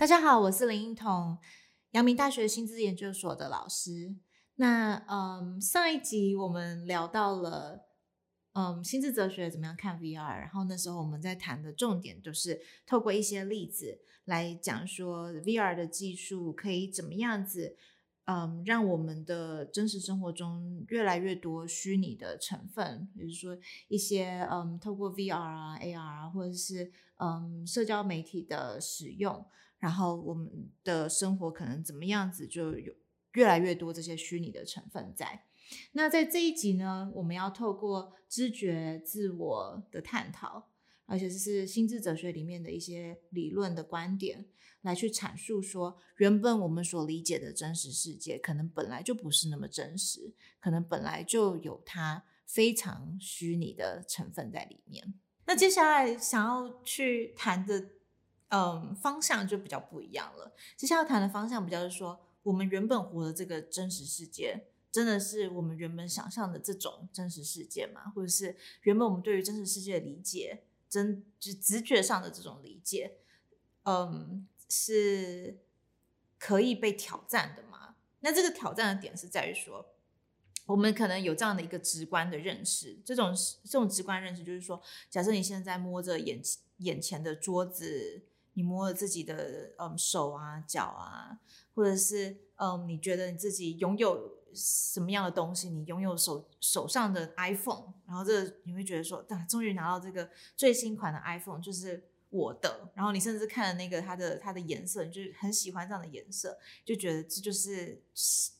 大家好，我是林英彤，阳明大学心智研究所的老师。那嗯，上一集我们聊到了嗯心智哲学怎么样看 VR，然后那时候我们在谈的重点就是透过一些例子来讲说 VR 的技术可以怎么样子嗯让我们的真实生活中越来越多虚拟的成分，比如说一些嗯透过 VR 啊 AR 啊或者是嗯社交媒体的使用。然后我们的生活可能怎么样子，就有越来越多这些虚拟的成分在。那在这一集呢，我们要透过知觉自我的探讨，而且这是心智哲学里面的一些理论的观点，来去阐述说，原本我们所理解的真实世界，可能本来就不是那么真实，可能本来就有它非常虚拟的成分在里面。那接下来想要去谈的。嗯，方向就比较不一样了。接下来要谈的方向比较是说，我们原本活的这个真实世界，真的是我们原本想象的这种真实世界吗？或者是原本我们对于真实世界的理解，真就直觉上的这种理解，嗯，是可以被挑战的吗？那这个挑战的点是在于说，我们可能有这样的一个直观的认识，这种这种直观认识就是说，假设你现在摸着眼眼前的桌子。你摸了自己的嗯手啊脚啊，或者是嗯你觉得你自己拥有什么样的东西？你拥有手手上的 iPhone，然后这你会觉得说，啊，终于拿到这个最新款的 iPhone，就是我的。然后你甚至看了那个它的它的颜色，你就很喜欢这样的颜色，就觉得这就是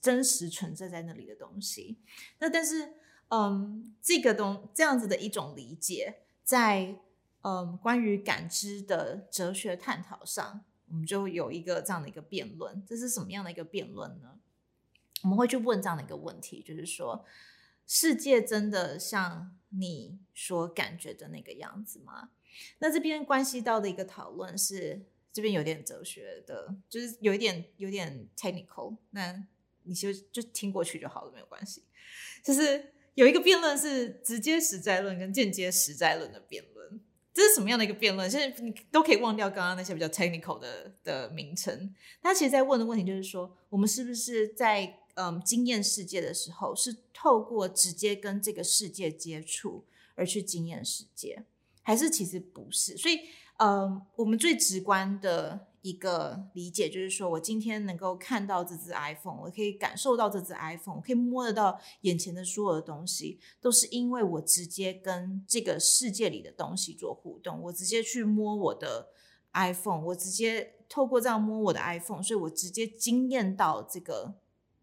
真实存在在那里的东西。那但是嗯这个东这样子的一种理解在。嗯，关于感知的哲学探讨上，我们就有一个这样的一个辩论。这是什么样的一个辩论呢？我们会去问这样的一个问题，就是说，世界真的像你所感觉的那个样子吗？那这边关系到的一个讨论是，这边有点哲学的，就是有一点有点 technical。那你就就听过去就好了，没有关系。就是有一个辩论是直接实在论跟间接实在论的辩论。这是什么样的一个辩论？现在你都可以忘掉刚刚那些比较 technical 的的名称。他其实在问的问题就是说，我们是不是在嗯经验世界的时候，是透过直接跟这个世界接触而去经验世界，还是其实不是？所以，嗯，我们最直观的。一个理解就是说，我今天能够看到这只 iPhone，我可以感受到这只 iPhone，我可以摸得到眼前的所有的东西，都是因为我直接跟这个世界里的东西做互动。我直接去摸我的 iPhone，我直接透过这样摸我的 iPhone，所以我直接惊艳到这个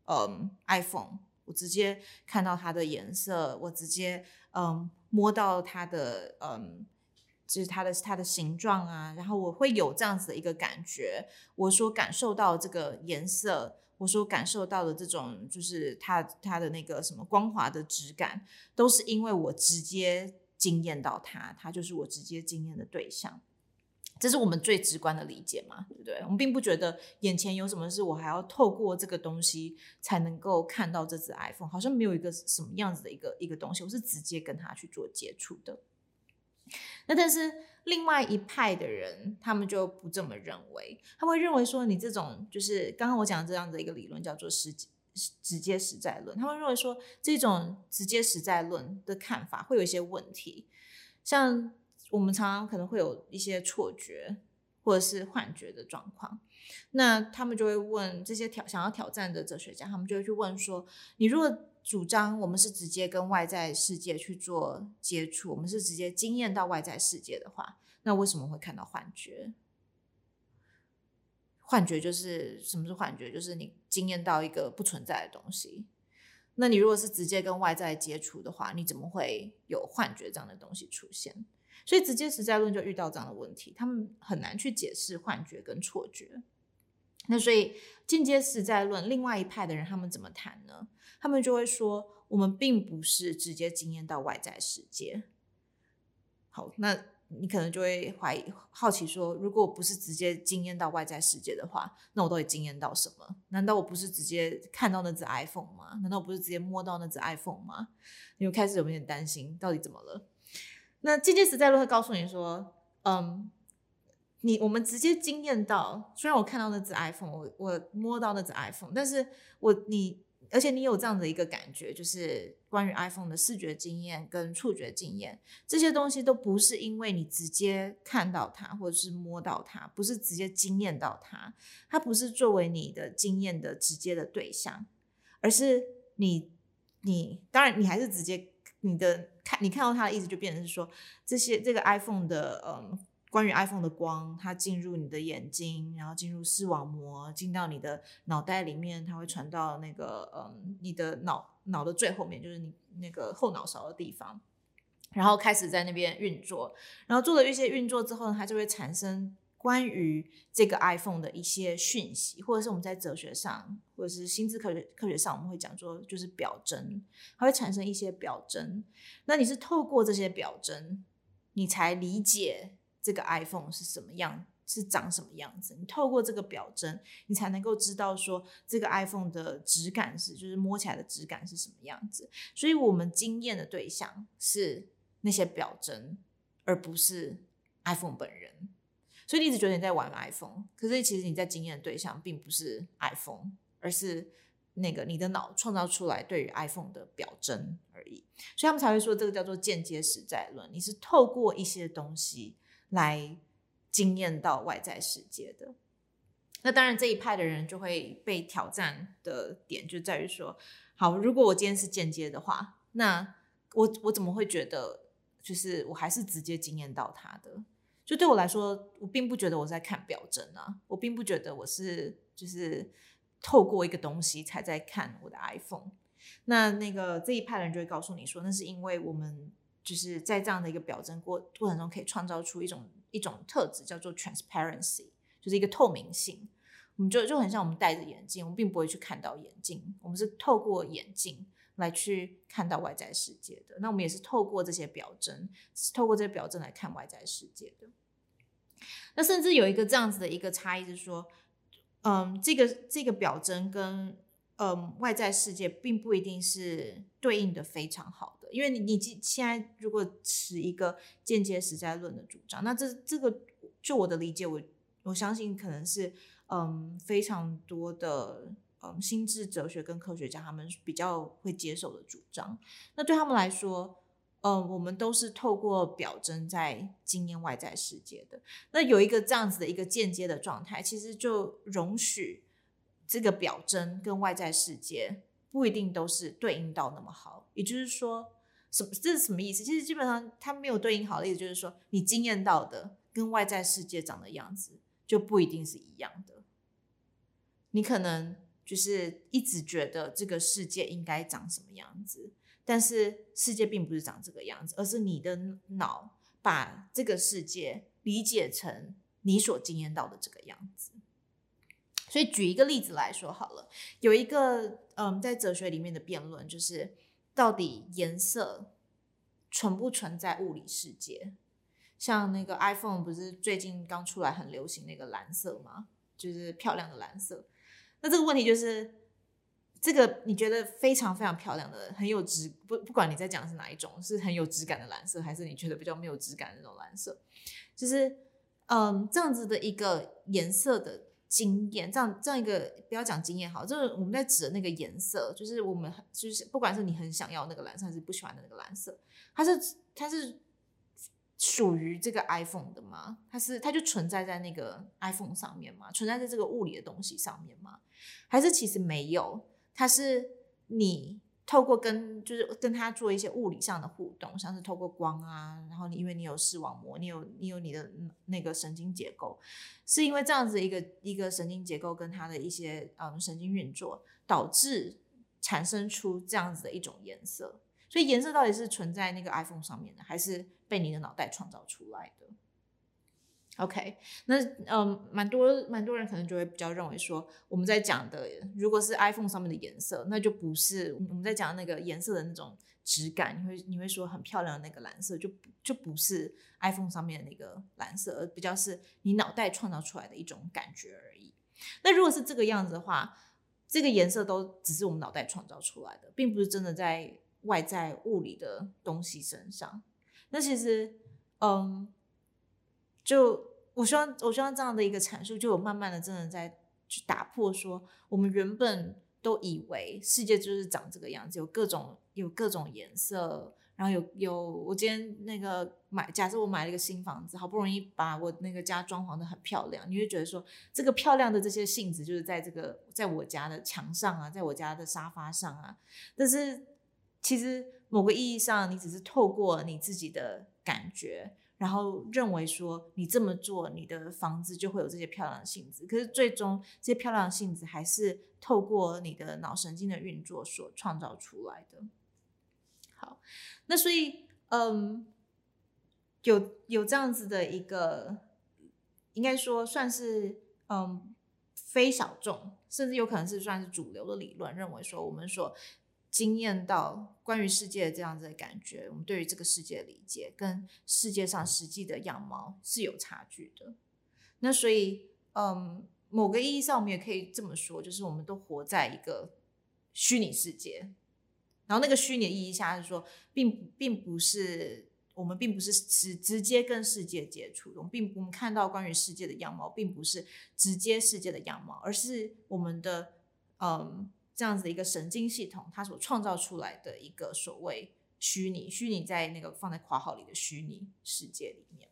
嗯 iPhone，我直接看到它的颜色，我直接嗯摸到它的嗯。就是它的它的形状啊，然后我会有这样子的一个感觉，我所感受到这个颜色，我所感受到的这种就是它它的那个什么光滑的质感，都是因为我直接惊艳到它，它就是我直接惊艳的对象，这是我们最直观的理解嘛，对不对？我们并不觉得眼前有什么事，我还要透过这个东西才能够看到这只 iPhone，好像没有一个什么样子的一个一个东西，我是直接跟它去做接触的。那但是另外一派的人，他们就不这么认为，他会认为说，你这种就是刚刚我讲的这样的一个理论叫做实直接实在论，他们认为说，这种直接实在论的看法会有一些问题，像我们常常可能会有一些错觉或者是幻觉的状况，那他们就会问这些挑想要挑战的哲学家，他们就会去问说，你如果主张我们是直接跟外在世界去做接触，我们是直接经验到外在世界的话，那为什么会看到幻觉？幻觉就是什么是幻觉？就是你经验到一个不存在的东西。那你如果是直接跟外在接触的话，你怎么会有幻觉这样的东西出现？所以直接实在论就遇到这样的问题，他们很难去解释幻觉跟错觉。那所以间接实在论，另外一派的人他们怎么谈呢？他们就会说，我们并不是直接经验到外在世界。好，那你可能就会怀疑、好奇说，如果我不是直接经验到外在世界的话，那我到底经验到什么？难道我不是直接看到那只 iPhone 吗？难道我不是直接摸到那只 iPhone 吗？你们开始有点担心，到底怎么了？那间接实在论会告诉你说，嗯，你我们直接惊艳到，虽然我看到那只 iPhone，我我摸到那只 iPhone，但是我你。而且你有这样的一个感觉，就是关于 iPhone 的视觉经验跟触觉经验，这些东西都不是因为你直接看到它或者是摸到它，不是直接惊艳到它，它不是作为你的经验的直接的对象，而是你你当然你还是直接你的看你看到它的意思就变成是说这些这个 iPhone 的嗯。关于 iPhone 的光，它进入你的眼睛，然后进入视网膜，进到你的脑袋里面，它会传到那个嗯，你的脑脑的最后面，就是你那个后脑勺的地方，然后开始在那边运作，然后做了一些运作之后呢，它就会产生关于这个 iPhone 的一些讯息，或者是我们在哲学上，或者是心智科学科学上，我们会讲说就是表征，它会产生一些表征。那你是透过这些表征，你才理解。这个 iPhone 是什么样，是长什么样子？你透过这个表征，你才能够知道说这个 iPhone 的质感是，就是摸起来的质感是什么样子。所以，我们经验的对象是那些表征，而不是 iPhone 本人。所以，你一直觉得你在玩 iPhone，可是其实你在经验的对象并不是 iPhone，而是那个你的脑创造出来对于 iPhone 的表征而已。所以，他们才会说这个叫做间接实在论。你是透过一些东西。来惊艳到外在世界的，那当然这一派的人就会被挑战的点就在于说，好，如果我今天是间接的话，那我我怎么会觉得就是我还是直接惊艳到他的？就对我来说，我并不觉得我在看表征啊，我并不觉得我是就是透过一个东西才在看我的 iPhone。那那个这一派人就会告诉你说，那是因为我们。就是在这样的一个表征过过程中，可以创造出一种一种特质，叫做 transparency，就是一个透明性。我们就就很像我们戴着眼镜，我们并不会去看到眼镜，我们是透过眼镜来去看到外在世界的。那我们也是透过这些表征，透过这些表征来看外在世界的。那甚至有一个这样子的一个差异是说，嗯，这个这个表征跟嗯外在世界并不一定是对应的非常好的。因为你你现在如果持一个间接实在论的主张，那这这个就我的理解，我我相信可能是嗯非常多的嗯心智哲学跟科学家他们比较会接受的主张。那对他们来说，嗯我们都是透过表征在经验外在世界的。那有一个这样子的一个间接的状态，其实就容许这个表征跟外在世界不一定都是对应到那么好，也就是说。什么？这是什么意思？其实基本上它没有对应好的意思，就是说你经验到的跟外在世界长的样子就不一定是一样的。你可能就是一直觉得这个世界应该长什么样子，但是世界并不是长这个样子，而是你的脑把这个世界理解成你所经验到的这个样子。所以举一个例子来说好了，有一个嗯，在哲学里面的辩论就是。到底颜色存不存在物理世界？像那个 iPhone 不是最近刚出来很流行那个蓝色吗？就是漂亮的蓝色。那这个问题就是，这个你觉得非常非常漂亮的、很有质不不管你在讲的是哪一种，是很有质感的蓝色，还是你觉得比较没有质感的那种蓝色？就是嗯，这样子的一个颜色的。经验，这样这样一个不要讲经验好，就是我们在指的那个颜色，就是我们就是不管是你很想要那个蓝色，还是不喜欢的那个蓝色，它是它是属于这个 iPhone 的吗？它是它就存在在那个 iPhone 上面吗？存在在这个物理的东西上面吗？还是其实没有？它是你。透过跟就是跟他做一些物理上的互动，像是透过光啊，然后你因为你有视网膜，你有你有你的那个神经结构，是因为这样子一个一个神经结构跟它的一些嗯神经运作，导致产生出这样子的一种颜色。所以颜色到底是存在那个 iPhone 上面的，还是被你的脑袋创造出来的？OK，那嗯，蛮多蛮多人可能就会比较认为说，我们在讲的如果是 iPhone 上面的颜色，那就不是我们在讲那个颜色的那种质感。你会你会说很漂亮的那个蓝色，就就不是 iPhone 上面那个蓝色，而比较是你脑袋创造出来的一种感觉而已。那如果是这个样子的话，这个颜色都只是我们脑袋创造出来的，并不是真的在外在物理的东西身上。那其实，嗯。就我希望我希望这样的一个阐述，就有慢慢的真的在去打破说，我们原本都以为世界就是长这个样子，有各种有各种颜色。然后有有，我今天那个买，假设我买了一个新房子，好不容易把我那个家装潢的很漂亮，你会觉得说，这个漂亮的这些性质就是在这个在我家的墙上啊，在我家的沙发上啊。但是其实某个意义上，你只是透过你自己的感觉，然后认为说你这么做，你的房子就会有这些漂亮的性质。可是最终这些漂亮的性质还是透过你的脑神经的运作所创造出来的。好，那所以，嗯，有有这样子的一个，应该说算是，嗯，非小众，甚至有可能是算是主流的理论，认为说我们所惊艳到关于世界的这样子的感觉，我们对于这个世界理解跟世界上实际的样貌是有差距的。那所以，嗯，某个意义上，我们也可以这么说，就是我们都活在一个虚拟世界。然后那个虚拟意义下是说，并并不是我们并不是直直接跟世界接触，我们并不看到关于世界的样貌，并不是直接世界的样貌，而是我们的嗯这样子的一个神经系统，它所创造出来的一个所谓虚拟虚拟在那个放在括号里的虚拟世界里面。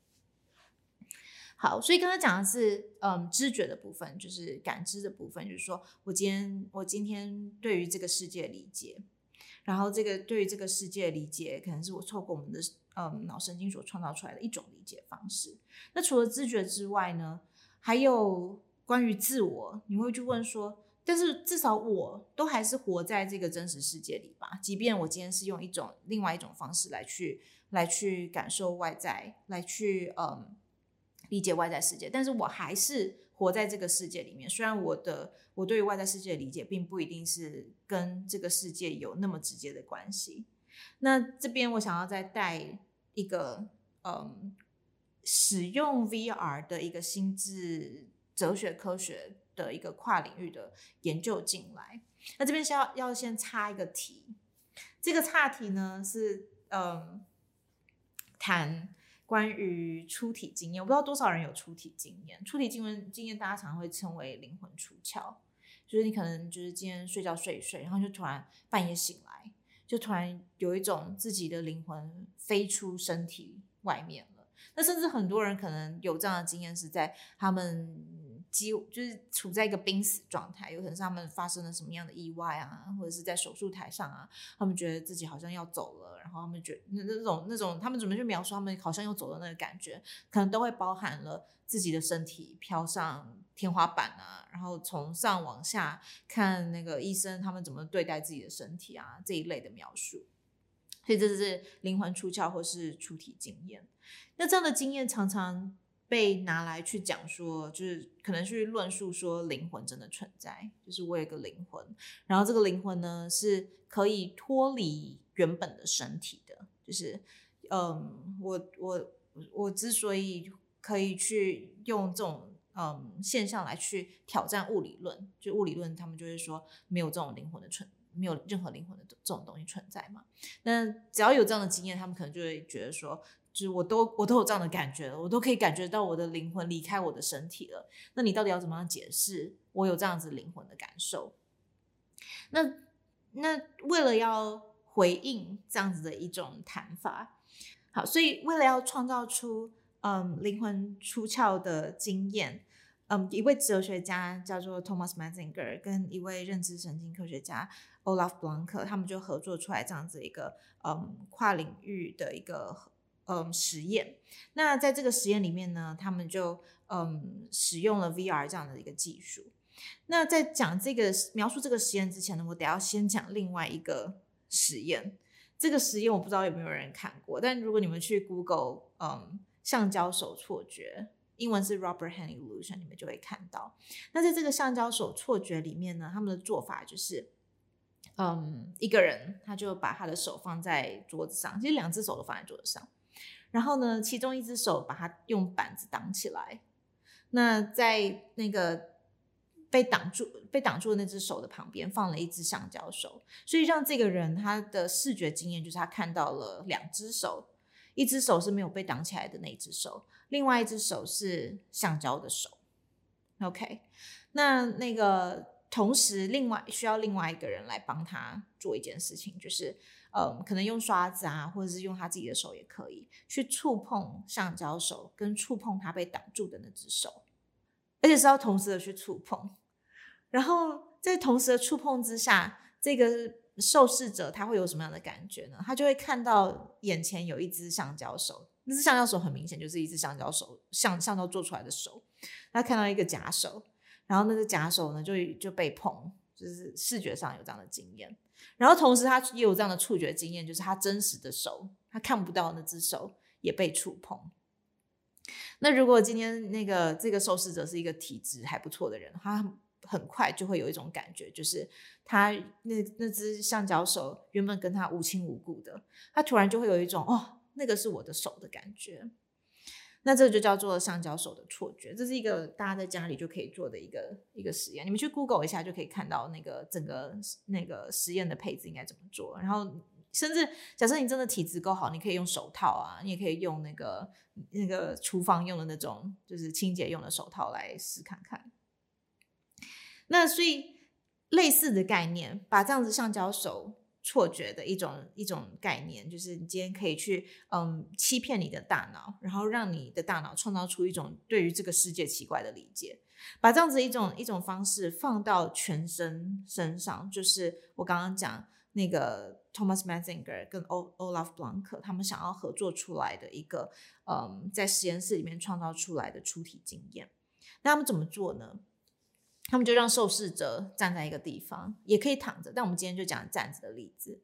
好，所以刚才讲的是嗯知觉的部分，就是感知的部分，就是说我今天我今天对于这个世界理解。然后，这个对于这个世界理解，可能是我透过我们的嗯脑神经所创造出来的一种理解方式。那除了知觉之外呢，还有关于自我，你会去问说，但是至少我都还是活在这个真实世界里吧？即便我今天是用一种另外一种方式来去来去感受外在，来去嗯理解外在世界，但是我还是活在这个世界里面。虽然我的我对于外在世界的理解，并不一定是跟这个世界有那么直接的关系。那这边我想要再带一个，嗯，使用 VR 的一个心智哲学科学的一个跨领域的研究进来。那这边是要要先插一个题，这个岔题呢是，嗯，谈关于出体经验。我不知道多少人有出体经验，出体经验经验大家常常会称为灵魂出窍。就是你可能就是今天睡觉睡一睡，然后就突然半夜醒来，就突然有一种自己的灵魂飞出身体外面了。那甚至很多人可能有这样的经验，是在他们。几就是处在一个濒死状态，有可能是他们发生了什么样的意外啊，或者是在手术台上啊，他们觉得自己好像要走了，然后他们觉那那种那种他们怎么去描述他们好像要走的那个感觉，可能都会包含了自己的身体飘上天花板啊，然后从上往下看那个医生他们怎么对待自己的身体啊，这一类的描述，所以这是灵魂出窍或是出体经验。那这样的经验常常。被拿来去讲说，就是可能去论述说灵魂真的存在，就是我有个灵魂，然后这个灵魂呢是可以脱离原本的身体的，就是嗯，我我我之所以可以去用这种嗯现象来去挑战物理论，就物理论他们就会说没有这种灵魂的存，没有任何灵魂的这种东西存在嘛。那只要有这样的经验，他们可能就会觉得说。就是我都我都有这样的感觉了，我都可以感觉到我的灵魂离开我的身体了。那你到底要怎么样解释我有这样子灵魂的感受？那那为了要回应这样子的一种谈法，好，所以为了要创造出嗯灵魂出窍的经验，嗯，一位哲学家叫做 Thomas Metzinger，跟一位认知神经科学家 Olaf Blanke，他们就合作出来这样子一个嗯跨领域的一个。嗯，实验。那在这个实验里面呢，他们就嗯使用了 VR 这样的一个技术。那在讲这个描述这个实验之前呢，我得要先讲另外一个实验。这个实验我不知道有没有人看过，但如果你们去 Google 嗯橡胶手错觉，英文是 Rubber Hand Illusion，你们就会看到。那在这个橡胶手错觉里面呢，他们的做法就是，嗯，一个人他就把他的手放在桌子上，其实两只手都放在桌子上。然后呢，其中一只手把它用板子挡起来，那在那个被挡住、被挡住的那只手的旁边放了一只橡胶手，所以让这个人他的视觉经验就是他看到了两只手，一只手是没有被挡起来的那只手，另外一只手是橡胶的手。OK，那那个同时，另外需要另外一个人来帮他做一件事情，就是嗯，可能用刷子啊，或者是用他自己的手也可以去触碰橡胶手，跟触碰他被挡住的那只手，而且是要同时的去触碰。然后在同时的触碰之下，这个。受试者他会有什么样的感觉呢？他就会看到眼前有一只橡胶手，那只橡胶手很明显就是一只橡胶手，橡橡胶做出来的手。他看到一个假手，然后那只假手呢就就被碰，就是视觉上有这样的经验。然后同时他也有这样的触觉经验，就是他真实的手，他看不到那只手也被触碰。那如果今天那个这个受试者是一个体质还不错的人，他。很快就会有一种感觉，就是他那那只橡胶手原本跟他无亲无故的，他突然就会有一种哦，那个是我的手的感觉。那这就叫做橡胶手的错觉，这是一个大家在家里就可以做的一个一个实验。你们去 Google 一下就可以看到那个整个那个实验的配置应该怎么做。然后，甚至假设你真的体质够好，你可以用手套啊，你也可以用那个那个厨房用的那种就是清洁用的手套来试看看。那所以类似的概念，把这样子橡胶手错觉的一种一种概念，就是你今天可以去嗯欺骗你的大脑，然后让你的大脑创造出一种对于这个世界奇怪的理解，把这样子一种一种方式放到全身身上，就是我刚刚讲那个 Thomas Metzinger 跟 Olaf Blanke 他们想要合作出来的一个嗯在实验室里面创造出来的初体经验。那他们怎么做呢？他们就让受试者站在一个地方，也可以躺着，但我们今天就讲站着的例子。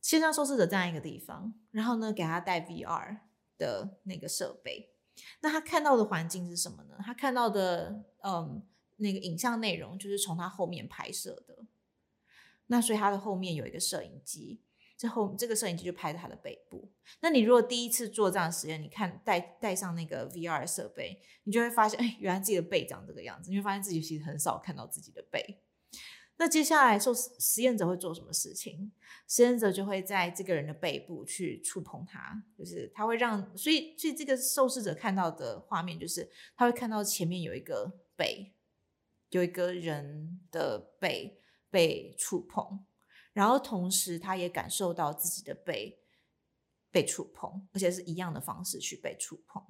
先让受试者站在一个地方，然后呢，给他戴 VR 的那个设备。那他看到的环境是什么呢？他看到的，嗯，那个影像内容就是从他后面拍摄的。那所以他的后面有一个摄影机。之后，这个摄影机就拍着他的背部。那你如果第一次做这样的实验，你看带带上那个 VR 设备，你就会发现，哎，原来自己的背长这个样子。你会发现自己其实很少看到自己的背。那接下来受实验者会做什么事情？实验者就会在这个人的背部去触碰他，就是他会让，所以所以这个受试者看到的画面就是他会看到前面有一个背，有一个人的背被触碰。然后同时，他也感受到自己的背被触碰，而且是一样的方式去被触碰。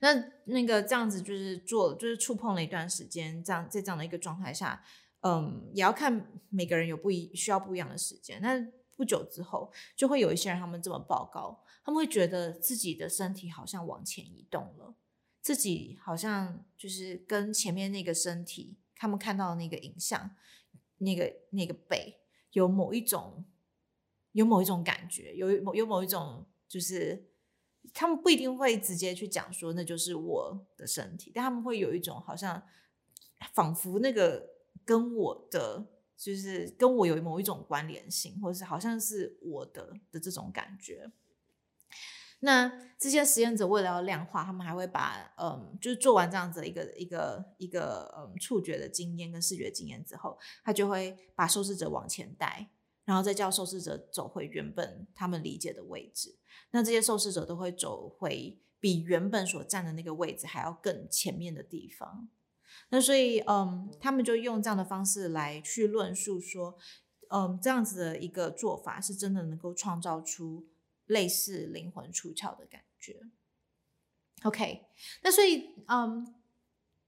那那个这样子就是做，就是触碰了一段时间，这样在这样的一个状态下，嗯，也要看每个人有不一需要不一样的时间。那不久之后，就会有一些人他们这么报告，他们会觉得自己的身体好像往前移动了，自己好像就是跟前面那个身体，他们看到的那个影像。那个那个背有某一种，有某一种感觉，有某有某一种，就是他们不一定会直接去讲说那就是我的身体，但他们会有一种好像仿佛那个跟我的就是跟我有某一种关联性，或者是好像是我的的这种感觉。那这些实验者为了要量化，他们还会把嗯，就是做完这样子一个一个一个嗯触觉的经验跟视觉经验之后，他就会把受试者往前带，然后再叫受试者走回原本他们理解的位置。那这些受试者都会走回比原本所站的那个位置还要更前面的地方。那所以嗯，他们就用这样的方式来去论述说，嗯，这样子的一个做法是真的能够创造出。类似灵魂出窍的感觉。OK，那所以，嗯，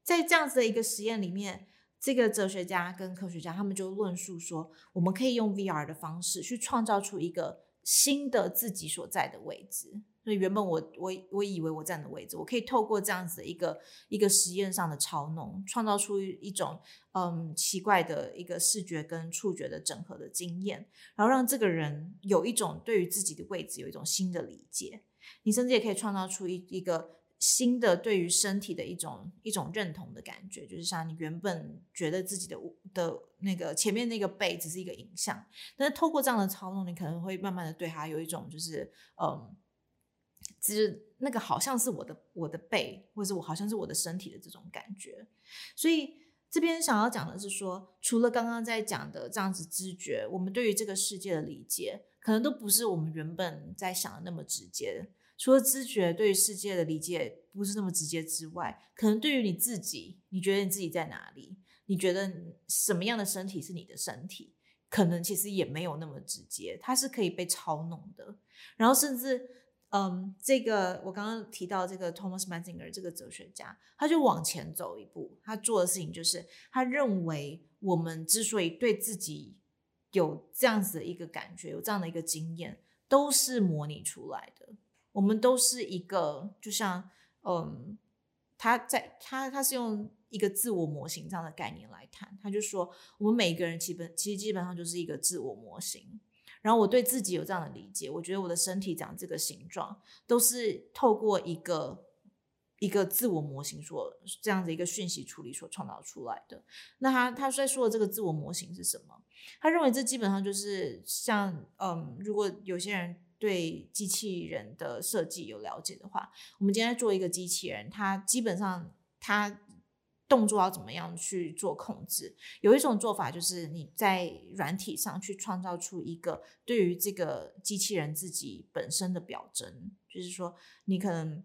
在这样子的一个实验里面，这个哲学家跟科学家他们就论述说，我们可以用 VR 的方式去创造出一个新的自己所在的位置。所以原本我我我以为我站的位置，我可以透过这样子的一个一个实验上的操弄，创造出一种嗯奇怪的一个视觉跟触觉的整合的经验，然后让这个人有一种对于自己的位置有一种新的理解。你甚至也可以创造出一一个新的对于身体的一种一种认同的感觉，就是像你原本觉得自己的的那个前面那个背只是一个影像，但是透过这样的操弄，你可能会慢慢的对他有一种就是嗯。其实那个好像是我的我的背，或者我好像是我的身体的这种感觉，所以这边想要讲的是说，除了刚刚在讲的这样子知觉，我们对于这个世界的理解，可能都不是我们原本在想的那么直接。除了知觉对于世界的理解不是那么直接之外，可能对于你自己，你觉得你自己在哪里？你觉得什么样的身体是你的身体？可能其实也没有那么直接，它是可以被操弄的。然后甚至。嗯，这个我刚刚提到这个 Thomas Metzinger 这个哲学家，他就往前走一步，他做的事情就是，他认为我们之所以对自己有这样子的一个感觉，有这样的一个经验，都是模拟出来的。我们都是一个，就像嗯，他在他他是用一个自我模型这样的概念来谈，他就说，我们每个人基本其实基本上就是一个自我模型。然后我对自己有这样的理解，我觉得我的身体长这个形状，都是透过一个一个自我模型所这样的一个讯息处理所创造出来的。那他他在说的这个自我模型是什么？他认为这基本上就是像嗯，如果有些人对机器人的设计有了解的话，我们今天做一个机器人，它基本上它。动作要怎么样去做控制？有一种做法就是你在软体上去创造出一个对于这个机器人自己本身的表征，就是说你可能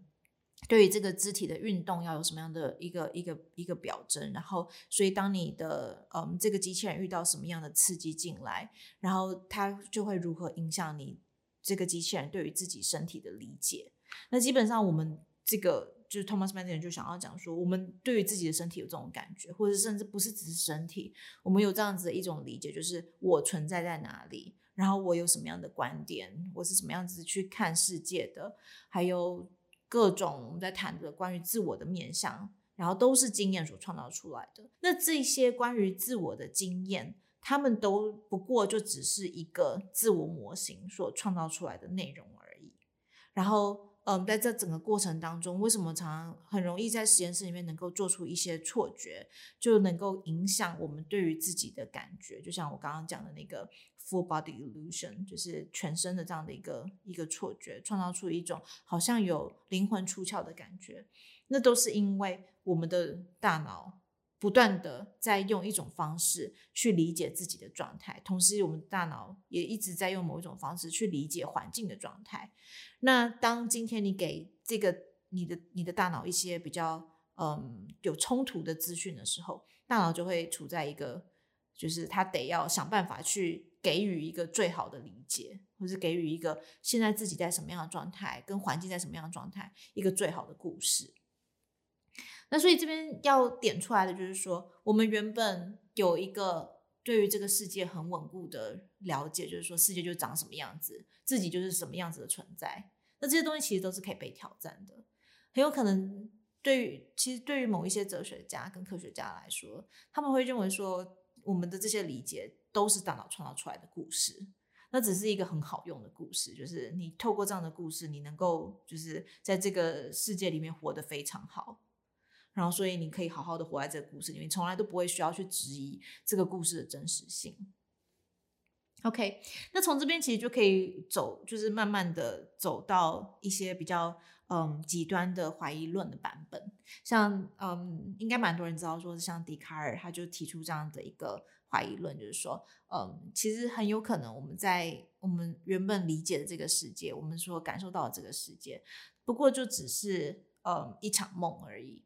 对于这个肢体的运动要有什么样的一个一个一个表征，然后所以当你的嗯这个机器人遇到什么样的刺激进来，然后它就会如何影响你这个机器人对于自己身体的理解。那基本上我们这个。就是 Thomas Mann 就想要讲说，我们对于自己的身体有这种感觉，或者甚至不是只是身体，我们有这样子的一种理解，就是我存在在哪里，然后我有什么样的观点，我是什么样子去看世界的，还有各种我们在谈的关于自我的面向，然后都是经验所创造出来的。那这些关于自我的经验，他们都不过就只是一个自我模型所创造出来的内容而已，然后。嗯，在这整个过程当中，为什么常常很容易在实验室里面能够做出一些错觉，就能够影响我们对于自己的感觉？就像我刚刚讲的那个 full body illusion，就是全身的这样的一个一个错觉，创造出一种好像有灵魂出窍的感觉。那都是因为我们的大脑不断的在用一种方式去理解自己的状态，同时我们大脑也一直在用某一种方式去理解环境的状态。那当今天你给这个你的你的大脑一些比较嗯有冲突的资讯的时候，大脑就会处在一个就是他得要想办法去给予一个最好的理解，或是给予一个现在自己在什么样的状态，跟环境在什么样的状态，一个最好的故事。那所以这边要点出来的就是说，我们原本有一个对于这个世界很稳固的了解，就是说世界就长什么样子，自己就是什么样子的存在。那这些东西其实都是可以被挑战的，很有可能对于其实对于某一些哲学家跟科学家来说，他们会认为说，我们的这些理解都是大脑创造出来的故事，那只是一个很好用的故事，就是你透过这样的故事，你能够就是在这个世界里面活得非常好，然后所以你可以好好的活在这个故事里面，从来都不会需要去质疑这个故事的真实性。OK，那从这边其实就可以走，就是慢慢的走到一些比较嗯极端的怀疑论的版本，像嗯应该蛮多人知道说，像笛卡尔他就提出这样的一个怀疑论，就是说嗯其实很有可能我们在我们原本理解的这个世界，我们所感受到的这个世界，不过就只是嗯一场梦而已，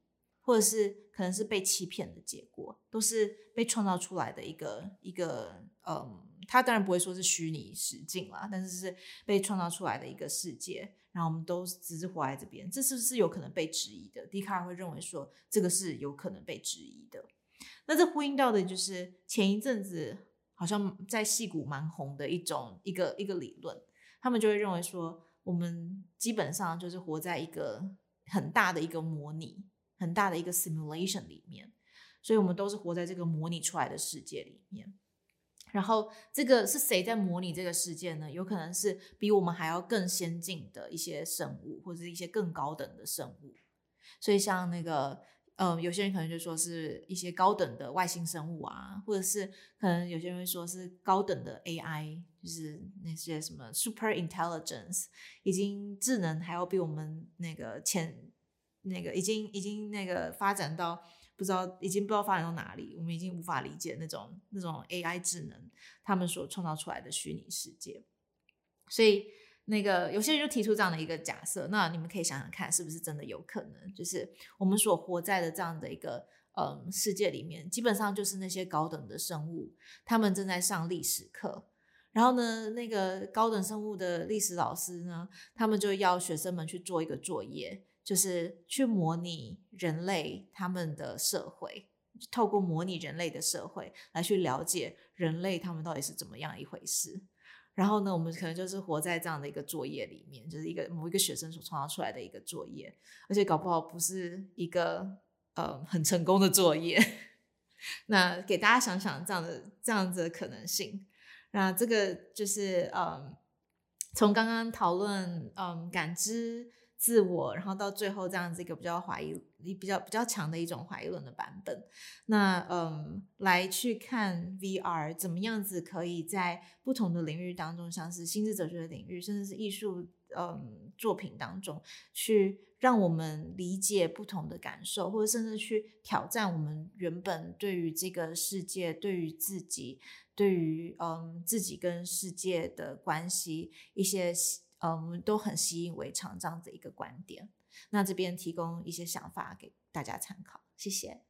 或者是可能是被欺骗的结果，都是被创造出来的一个一个嗯。他当然不会说是虚拟实境啦，但是是被创造出来的一个世界，然后我们都只是活在这边，这是不是有可能被质疑的？笛卡尔会认为说这个是有可能被质疑的。那这呼应到的就是前一阵子好像在戏骨蛮红的一种一个一个理论，他们就会认为说我们基本上就是活在一个很大的一个模拟，很大的一个 simulation 里面，所以我们都是活在这个模拟出来的世界里面。然后，这个是谁在模拟这个世界呢？有可能是比我们还要更先进的一些生物，或者是一些更高等的生物。所以，像那个，呃，有些人可能就说是一些高等的外星生物啊，或者是可能有些人会说是高等的 AI，就是那些什么 super intelligence，已经智能还要比我们那个前那个已经已经那个发展到。不知道已经不知道发展到哪里，我们已经无法理解那种那种 AI 智能他们所创造出来的虚拟世界。所以那个有些人就提出这样的一个假设，那你们可以想想看，是不是真的有可能？就是我们所活在的这样的一个嗯世界里面，基本上就是那些高等的生物，他们正在上历史课。然后呢，那个高等生物的历史老师呢，他们就要学生们去做一个作业，就是去模拟人类他们的社会，透过模拟人类的社会来去了解人类他们到底是怎么样一回事。然后呢，我们可能就是活在这样的一个作业里面，就是一个某一个学生所创造出来的一个作业，而且搞不好不是一个呃很成功的作业。那给大家想想这样的这样子的可能性。那这个就是嗯，从刚刚讨论嗯感知自我，然后到最后这样子一个比较怀疑、比较比较强的一种怀疑论的版本，那嗯来去看 VR 怎么样子可以在不同的领域当中，像是心智哲学的领域，甚至是艺术嗯作品当中，去让我们理解不同的感受，或者甚至去挑战我们原本对于这个世界、对于自己。对于嗯自己跟世界的关系，一些嗯都很习以为常这样子一个观点，那这边提供一些想法给大家参考，谢谢。